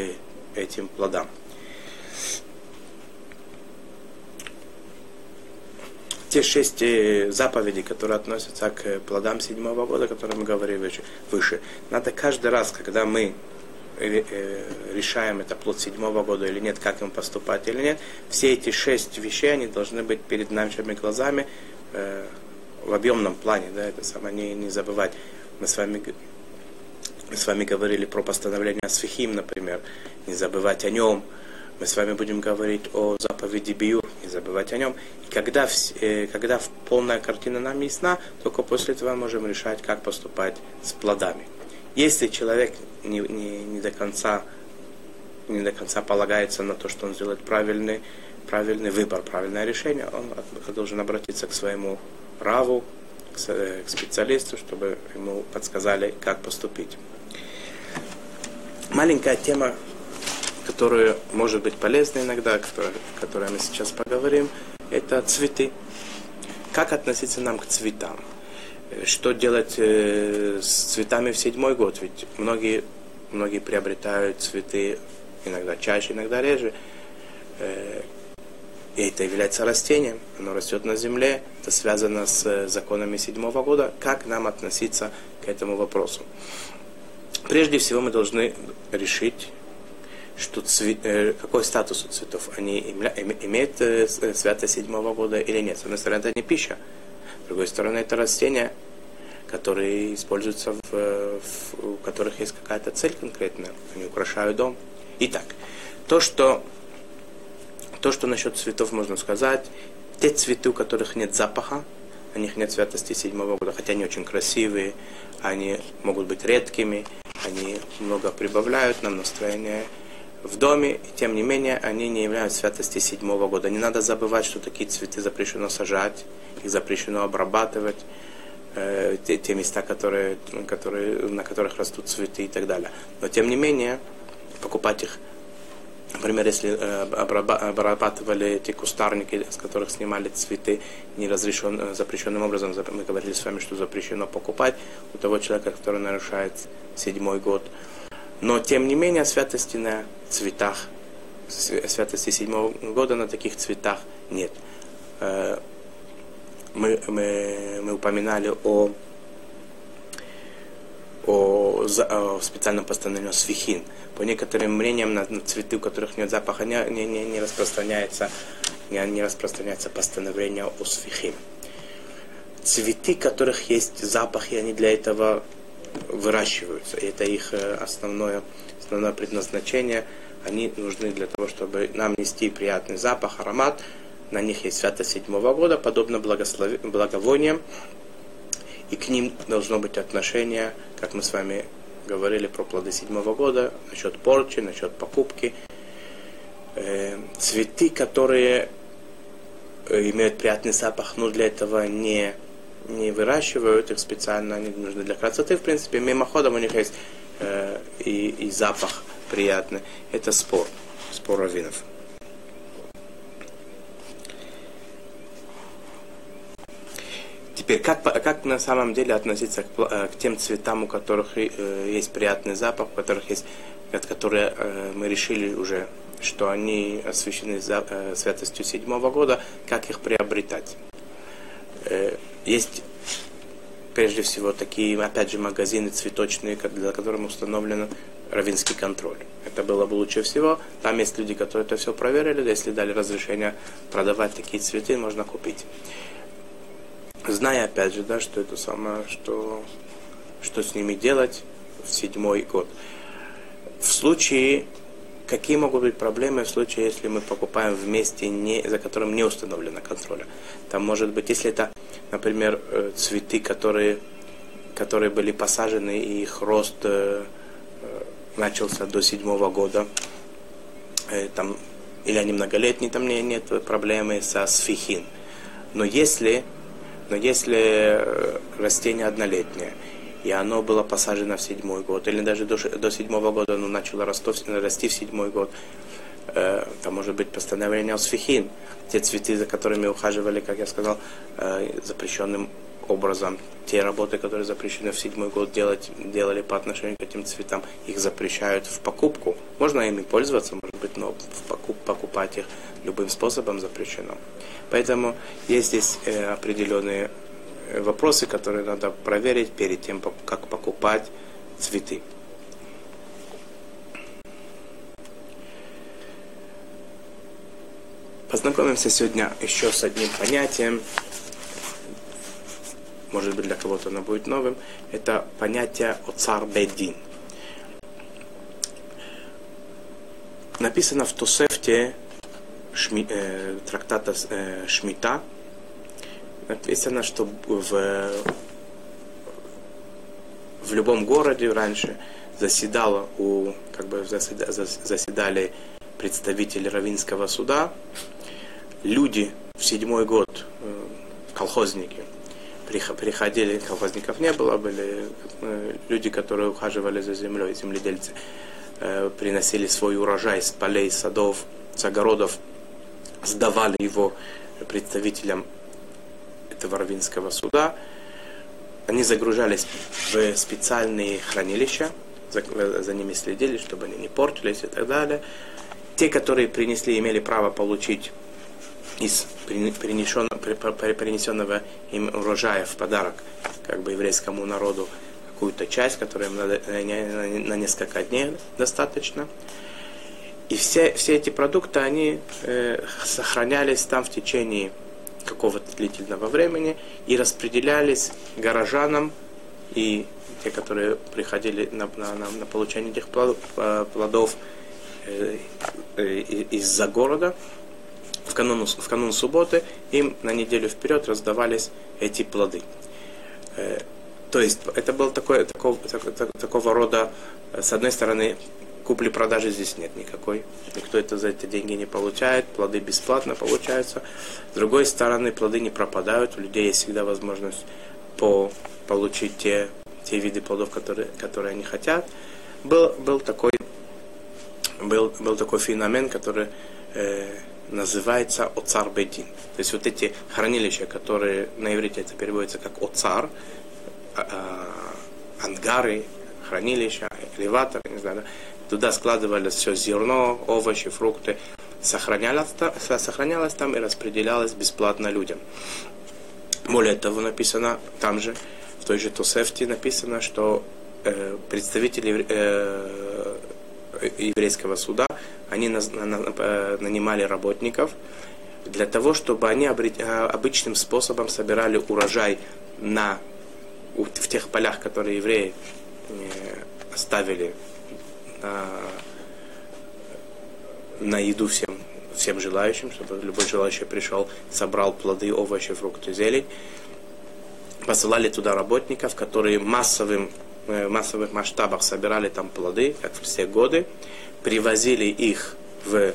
этим плодам. Те шесть э, заповедей, которые относятся к плодам седьмого года, о которых мы говорили выше, надо каждый раз, когда мы э, э, решаем, это плод седьмого года или нет, как им поступать или нет, все эти шесть вещей, они должны быть перед нашими глазами в объемном плане, да, это самое, не, не забывать. Мы с вами мы с вами говорили про постановление Сфихим, например, не забывать о нем. Мы с вами будем говорить о заповеди Биюр, не забывать о нем. И когда, э, когда полная картина нам ясна, только после этого можем решать, как поступать с плодами. Если человек не, не, не до конца не до конца полагается на то, что он сделает правильный, правильный выбор, правильное решение, он должен обратиться к своему раву, к, к специалисту, чтобы ему подсказали, как поступить. Маленькая тема, которая может быть полезна иногда, о которой мы сейчас поговорим, это цветы. Как относиться нам к цветам? Что делать э, с цветами в седьмой год? Ведь многие, многие приобретают цветы иногда чаще, иногда реже. Э, и это является растением, оно растет на земле, это связано с э, законами седьмого года. Как нам относиться к этому вопросу? Прежде всего мы должны решить, что цвет, э, какой статус у цветов. Они имеют святость седьмого года или нет. С одной стороны, это не пища. С другой стороны, это растения, которые используются, в, в, у которых есть какая-то цель конкретная. Они украшают дом. Итак, то, что, то, что насчет цветов можно сказать, те цветы, у которых нет запаха, у них нет святости седьмого года, хотя они очень красивые, они могут быть редкими, они много прибавляют нам настроение в доме, и тем не менее они не являются святости седьмого года. Не надо забывать, что такие цветы запрещено сажать, их запрещено обрабатывать, э, те, те места, которые, которые, на которых растут цветы и так далее. Но тем не менее, покупать их. Например, если э, обрабатывали эти кустарники, с которых снимали цветы неразрешен, э, запрещенным образом, мы говорили с вами, что запрещено покупать у того человека, который нарушает седьмой год. Но, тем не менее, святости на цветах, святости седьмого года на таких цветах нет. Э, мы, мы, мы упоминали о, о, о специальном постановлении Свихин – по некоторым мнениям, на, на цветы, у которых нет запаха, не, не, не, не распространяется, не, не распространяется постановление о свихим. Цветы, которых есть запах, и они для этого выращиваются. И это их э, основное, основное предназначение. Они нужны для того, чтобы нам нести приятный запах, аромат. На них есть святость седьмого года, подобно благослови... благовониям. И к ним должно быть отношение, как мы с вами говорили про плоды седьмого года, насчет порчи, насчет покупки. Э, цветы, которые э, имеют приятный запах, но для этого не, не выращивают их специально, они нужны для красоты. В принципе, мимоходом у них есть э, и, и запах приятный. Это спор, спор раввинов. Теперь, как, как на самом деле относиться к, э, к тем цветам, у которых э, есть приятный запах, у которых есть, которые э, мы решили уже, что они освящены святостью седьмого года, как их приобретать? Есть прежде всего такие, опять же, магазины цветочные, для которых установлен равинский контроль. Это было бы лучше всего. Там есть люди, которые это все проверили, если дали разрешение продавать такие цветы, можно купить зная опять же, да, что это самое, что, что с ними делать в седьмой год. В случае, какие могут быть проблемы в случае, если мы покупаем вместе, не, за которым не установлено контроля. Там может быть, если это, например, э, цветы, которые, которые были посажены, и их рост э, э, начался до седьмого года, там, или они многолетние, там не, нет проблемы со сфихин. Но если но если э, растение однолетнее, и оно было посажено в седьмой год, или даже до, до седьмого года оно начало расти, расти в седьмой год, э, там может быть постановление Осфихин, те цветы, за которыми ухаживали, как я сказал, э, запрещенным образом. Те работы, которые запрещены в седьмой год делать, делали по отношению к этим цветам, их запрещают в покупку. Можно ими пользоваться, может быть, но в покуп, покупать их любым способом запрещено. Поэтому есть здесь э, определенные э, вопросы, которые надо проверить перед тем, как покупать цветы. Познакомимся сегодня еще с одним понятием. Может быть, для кого-то оно будет новым. Это понятие о цар Бедин. Написано в Тусефте шми, э, трактата э, Шмита написано, что в, в любом городе раньше заседало у, как бы заседали представители Равинского суда, люди в седьмой год, э, колхозники, приходили, колхозников не было, были э, люди, которые ухаживали за землей, земледельцы, э, приносили свой урожай с полей, садов, с огородов, сдавали его представителям этого Равинского суда, они загружались в специальные хранилища, за, за ними следили, чтобы они не портились и так далее. Те, которые принесли, имели право получить из принесенного им урожая в подарок как бы еврейскому народу какую-то часть, которая им на несколько дней достаточно. И все, все эти продукты, они э, сохранялись там в течение какого-то длительного времени и распределялись горожанам и те, которые приходили на, на, на, на получение этих плодов, э, плодов э, э, из-за города, в канун, в канун субботы им на неделю вперед раздавались эти плоды. Э, то есть это был такой, такого, такого рода, э, с одной стороны, купли-продажи здесь нет никакой. Никто это за эти деньги не получает, плоды бесплатно получаются. С другой стороны, плоды не пропадают, у людей есть всегда возможность по, получить те, те виды плодов, которые, которые они хотят. Был, был, такой, был, был такой феномен, который э, называется Оцар Бедин. То есть вот эти хранилища, которые на иврите это переводится как Оцар, а, а, ангары, хранилища, элеваторы, не знаю, да, туда складывалось все зерно, овощи, фрукты, сохранялось, сохранялось там и распределялось бесплатно людям. Более того, написано там же, в той же Тосефте написано, что э, представители э, еврейского суда они э, нанимали работников для того, чтобы они э, обычным способом собирали урожай на, в тех полях, которые евреи э, оставили на, на еду всем, всем желающим, чтобы любой желающий пришел, собрал плоды, овощи, фрукты, зелень. Посылали туда работников, которые массовым, в массовых масштабах собирали там плоды, как все годы привозили их в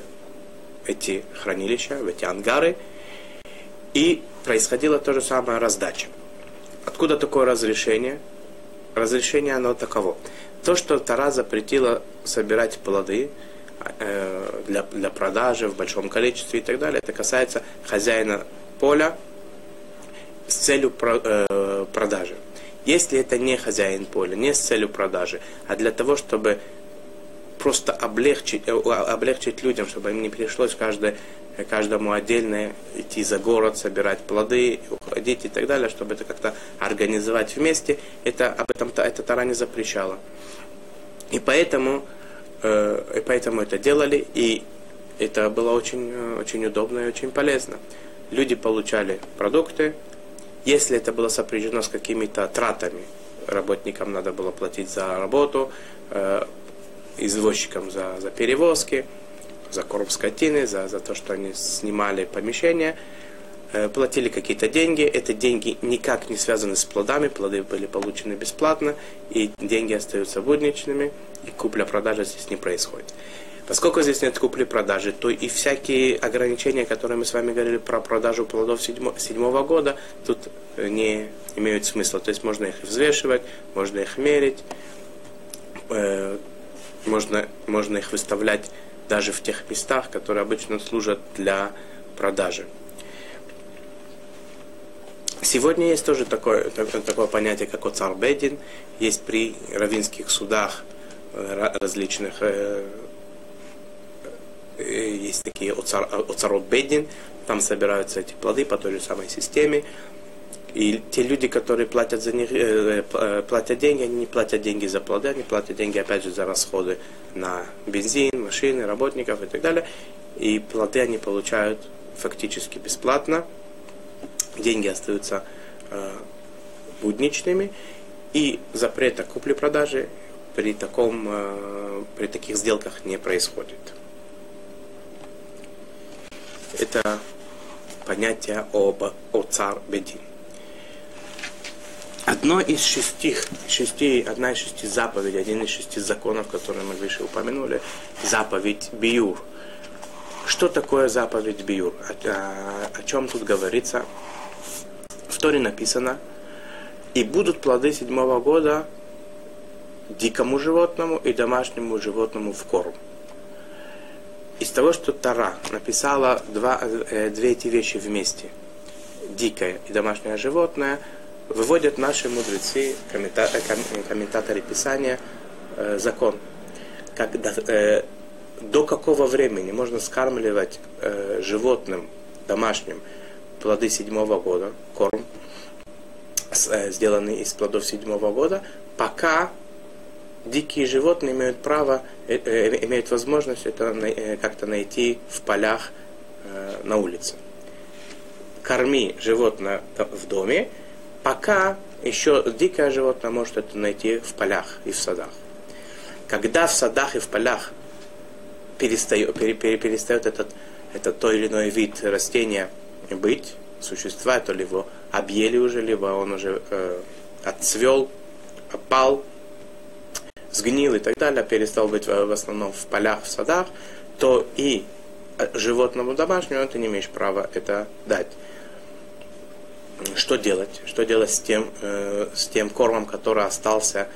эти хранилища, в эти ангары, и происходила то же самое раздача. Откуда такое разрешение? Разрешение оно таково. То, что Тара запретила собирать плоды э, для, для продажи в большом количестве и так далее, это касается хозяина поля с целью э, продажи. Если это не хозяин поля, не с целью продажи, а для того, чтобы просто облегчить, э, облегчить людям, чтобы им не пришлось каждое, каждому отдельно идти за город, собирать плоды, уходить и так далее, чтобы это как-то организовать вместе, это, об этом это Тара не запрещала. И поэтому, э, и поэтому это делали, и это было очень, э, очень удобно и очень полезно. Люди получали продукты, если это было сопряжено с какими-то тратами, работникам надо было платить за работу, э, извозчикам за, за перевозки, за корм скотины, за, за то, что они снимали помещение, э, платили какие-то деньги. Эти деньги никак не связаны с плодами, плоды были получены бесплатно, и деньги остаются будничными, и купля-продажа здесь не происходит. Поскольку здесь нет купли-продажи, то и всякие ограничения, которые мы с вами говорили про продажу плодов седьмого, года, тут э, не имеют смысла. То есть можно их взвешивать, можно их мерить, э, можно, можно их выставлять даже в тех местах, которые обычно служат для продажи. Сегодня есть тоже такое, такое понятие, как оцарбедин. Есть при равинских судах э, различных э, есть такие оцар, оцарот-бедин, там собираются эти плоды по той же самой системе. И те люди, которые платят за них, э, э, платят деньги, они не платят деньги за плоды, они платят деньги, опять же, за расходы на бензин, машины, работников и так далее. И плоды они получают фактически бесплатно. Деньги остаются э, будничными. И запрета купли-продажи при, таком, э, при таких сделках не происходит. Это понятие об о цар бедин. Одно из шести, шести, одна из шести заповедей, один из шести законов, которые мы выше упомянули, заповедь Биюр. Что такое заповедь Биюр? О, о, о чем тут говорится? В Торе написано, и будут плоды седьмого года дикому животному и домашнему животному в корм. Из того, что Тара написала два, э, две эти вещи вместе, дикое и домашнее животное – выводят наши мудрецы, комментаторы Писания, э, закон. Когда, э, до какого времени можно скармливать э, животным домашним плоды седьмого года, корм, э, сделанный из плодов седьмого года, пока дикие животные имеют право, э, э, имеют возможность это э, как-то найти в полях на улице. Корми животное в доме, пока еще дикое животное может это найти в полях и в садах. Когда в садах и в полях перестает, пере, пере, перестает этот, этот той или иной вид растения быть, существа, то ли его объели уже, либо он уже э, отцвел, опал, сгнил и так далее, перестал быть в, основном в полях, в садах, то и э, животному домашнему ты не имеешь права это дать что делать? Что делать с тем, э, с тем кормом, который остался,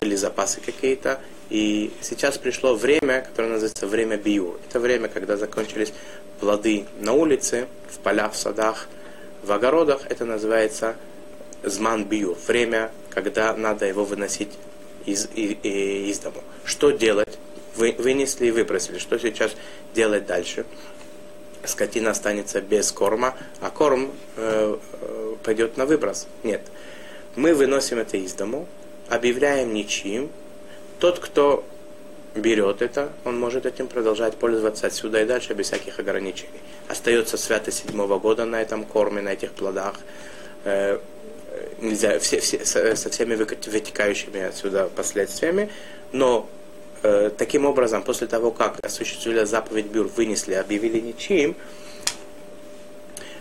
были запасы какие-то. И сейчас пришло время, которое называется время биюр. Это время, когда закончились плоды на улице, в полях, в садах, в огородах. Это называется зман биюр. Время, когда надо его выносить из, из, из дому. Что делать? Вы, вынесли и выбросили. Что сейчас делать дальше? скотина останется без корма, а корм э, э, пойдет на выброс. Нет. Мы выносим это из дому, объявляем ничьим. Тот, кто берет это, он может этим продолжать пользоваться отсюда и дальше без всяких ограничений. Остается святость седьмого года на этом корме, на этих плодах. Э, нельзя, все, все, со всеми вытекающими отсюда последствиями, но Э, таким образом, после того, как осуществили заповедь Бюр, вынесли, объявили ничьим,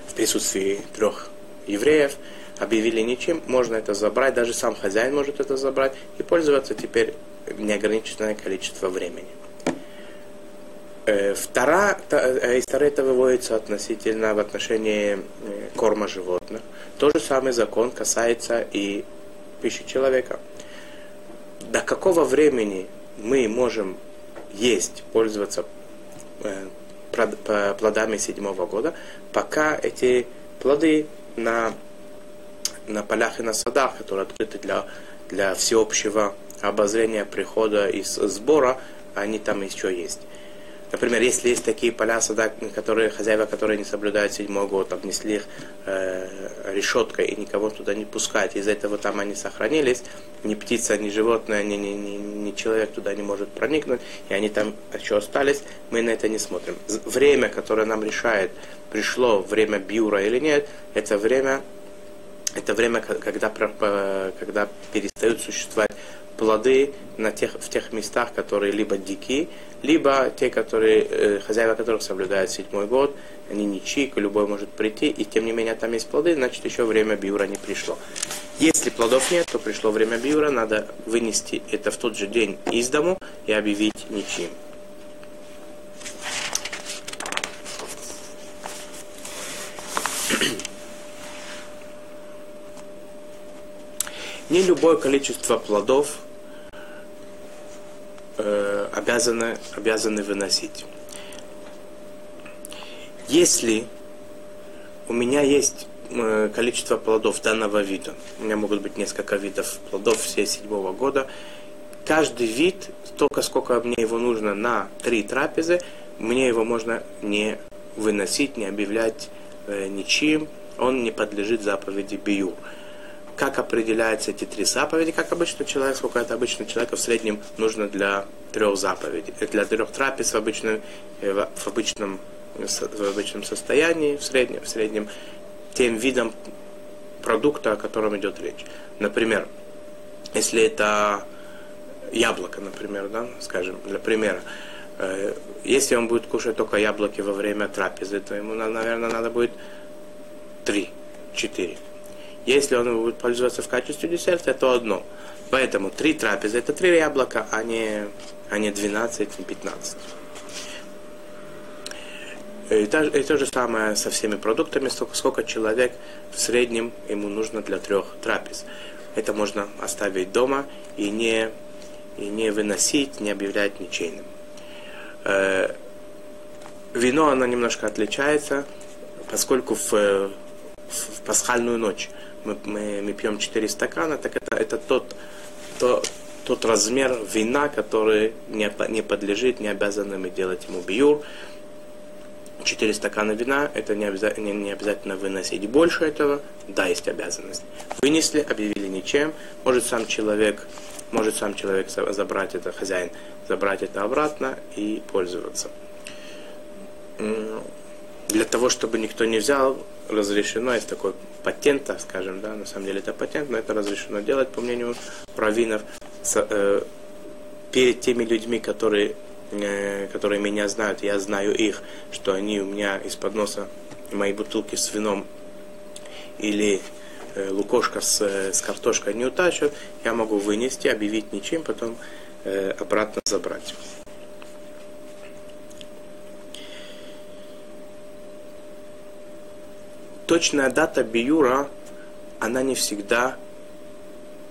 в присутствии трех евреев, объявили ничем, можно это забрать, даже сам хозяин может это забрать и пользоваться теперь неограниченное количество времени. Э, втора, э, из Тары это выводится относительно в отношении корма животных. Тот же самый закон касается и пищи человека. До какого времени мы можем есть, пользоваться э, плодами седьмого года, пока эти плоды на, на полях и на садах, которые открыты для, для всеобщего обозрения, прихода и сбора, они там еще есть. Например, если есть такие поля сада, которые, хозяева, которые не соблюдают седьмой год, обнесли их э, решеткой и никого туда не пускать, из-за этого там они сохранились, ни птица, ни животное, ни, ни, ни, ни человек туда не может проникнуть, и они там еще остались, мы на это не смотрим. Время, которое нам решает, пришло время биура или нет, это время, это время, когда, когда перестают существовать плоды на тех, в тех местах, которые либо дикие, либо те, которые, э, хозяева которых соблюдают седьмой год, они ничьи, любой может прийти, и тем не менее там есть плоды, значит еще время биура не пришло. Если плодов нет, то пришло время биура, надо вынести это в тот же день из дому и объявить ничьим. Не любое количество плодов э, обязаны, обязаны выносить. Если у меня есть э, количество плодов данного вида, у меня могут быть несколько видов плодов все седьмого года, каждый вид, столько сколько мне его нужно на три трапезы, мне его можно не выносить, не объявлять э, ничем, он не подлежит заповеди бию как определяются эти три заповеди, как обычно человек, сколько это обычно человека в среднем нужно для трех заповедей, э, для трех трапез в обычном, э, в обычном, в обычном состоянии, в среднем, в среднем тем видом продукта, о котором идет речь. Например, если это яблоко, например, да, скажем, для примера, э, если он будет кушать только яблоки во время трапезы, то ему, наверное, надо будет три, четыре. Если он будет пользоваться в качестве десерта, то одно. Поэтому три трапезы это три яблока, а не, а не 12, не 15. И то, и то же самое со всеми продуктами, сколько, сколько человек в среднем ему нужно для трех трапез. Это можно оставить дома и не, и не выносить, не объявлять ничейным. Э, вино, оно немножко отличается, поскольку в, в пасхальную ночь мы, мы, мы пьем 4 стакана, так это, это тот, то, тот размер вина, который не, не подлежит, не обязаны делать ему биюр. 4 стакана вина, это не обязательно, не, не обязательно выносить больше этого, да, есть обязанность. Вынесли, объявили ничем, может сам человек, может сам человек забрать это, хозяин, забрать это обратно и пользоваться. Для того, чтобы никто не взял, разрешено, есть такой патент, так скажем, да, на самом деле это патент, но это разрешено делать, по мнению раввинов, с, э, перед теми людьми, которые, э, которые меня знают, я знаю их, что они у меня из-под носа мои бутылки с вином или э, лукошка с, э, с картошкой не утащат, я могу вынести, объявить ничем, потом э, обратно забрать. Точная дата биюра, она не всегда,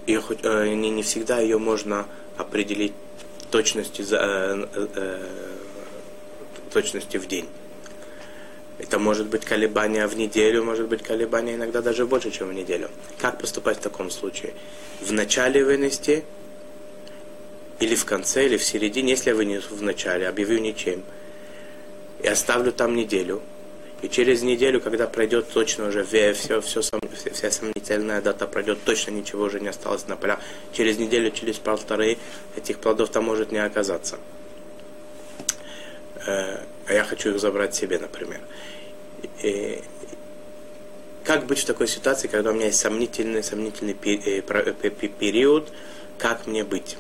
ее, э, не, не всегда ее можно определить точности, э, э, э, точности в день. Это может быть колебания в неделю, может быть колебания иногда даже больше, чем в неделю. Как поступать в таком случае? В начале вынести, или в конце, или в середине, если я вынесу в начале, объявлю ничем, и оставлю там неделю, и через неделю, когда пройдет точно уже все, все, все, вся сомнительная дата пройдет, точно ничего уже не осталось на полях. Через неделю, через полторы этих плодов там может не оказаться. Э, а я хочу их забрать себе, например. И как быть в такой ситуации, когда у меня есть сомнительный, сомнительный э, э, период, как мне быть?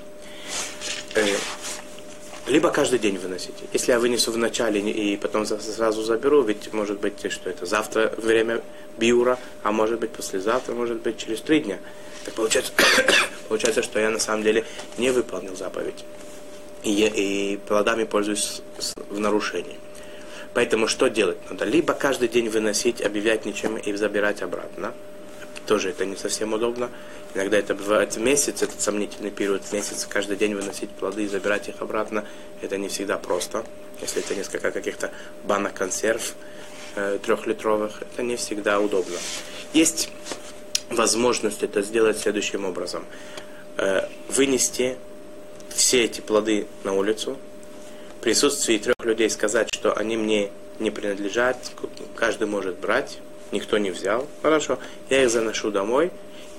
Либо каждый день выносите. Если я вынесу в начале и потом сразу заберу, ведь может быть, что это завтра время биура, а может быть послезавтра, может быть через три дня. Так получается, *coughs* получается, что я на самом деле не выполнил заповедь. И, и плодами пользуюсь в нарушении. Поэтому что делать надо? Либо каждый день выносить, объявлять ничем и забирать обратно. Тоже это не совсем удобно. Иногда это бывает месяц, этот сомнительный период месяца, каждый день выносить плоды и забирать их обратно. Это не всегда просто. Если это несколько каких-то банок консерв э, трехлитровых, это не всегда удобно. Есть возможность это сделать следующим образом. Э, вынести все эти плоды на улицу, в присутствии трех людей сказать, что они мне не принадлежат, каждый может брать, никто не взял, хорошо, я их заношу домой,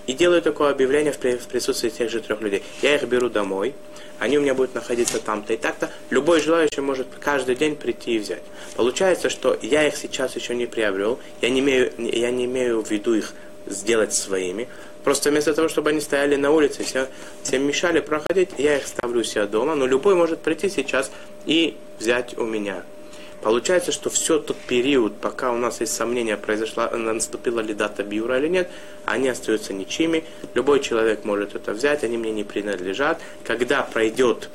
и делаю такое объявление в присутствии тех же трех людей. Я их беру домой, они у меня будут находиться там-то и так-то. Любой желающий может каждый день прийти и взять. Получается, что я их сейчас еще не приобрел, я не имею, я не имею в виду их сделать своими. Просто вместо того, чтобы они стояли на улице, все, всем мешали проходить, я их ставлю у себя дома. Но любой может прийти сейчас и взять у меня. Получается, что все тот период, пока у нас есть сомнения, произошла, наступила ли дата биура или нет, они остаются ничьими. Любой человек может это взять, они мне не принадлежат. Когда пройдет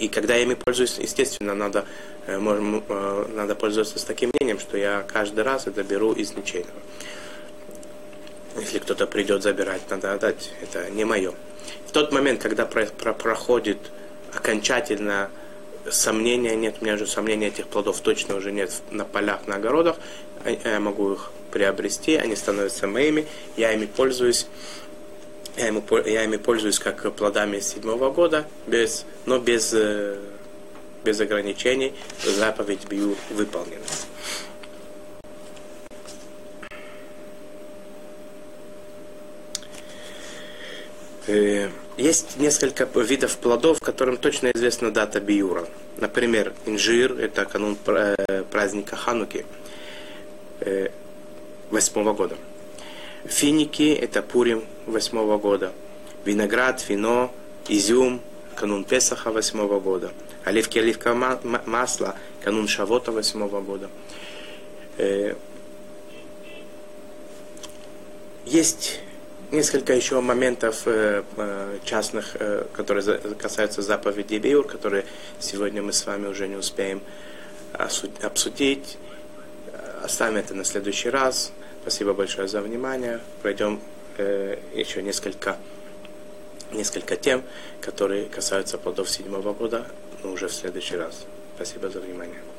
и когда я ими пользуюсь, естественно, надо, э, можем, э, надо пользоваться с таким мнением, что я каждый раз это беру из ничейного. Если кто-то придет забирать, надо отдать. Это не мое. В тот момент, когда про, про, проходит окончательно сомнения нет, у меня же сомнений этих плодов точно уже нет на полях, на огородах. Я могу их приобрести, они становятся моими, я ими пользуюсь. Я ими, пользуюсь как плодами седьмого года, без, но без, э, без ограничений. Заповедь Биюр выполнена. Есть несколько видов плодов, которым точно известна дата биюра. Например, инжир – это канун э, праздника Хануки э, восьмого года. Финики – это Пурим восьмого года. Виноград, вино, изюм – канун Песаха восьмого года. Оливки, оливковое масло – канун Шавота восьмого года. Есть несколько еще моментов э, э, частных, э, которые касаются заповедей Биур, которые сегодня мы с вами уже не успеем обсудить. Оставим это на следующий раз. Спасибо большое за внимание. Пройдем еще несколько, несколько тем, которые касаются плодов седьмого года, но уже в следующий раз. Спасибо за внимание.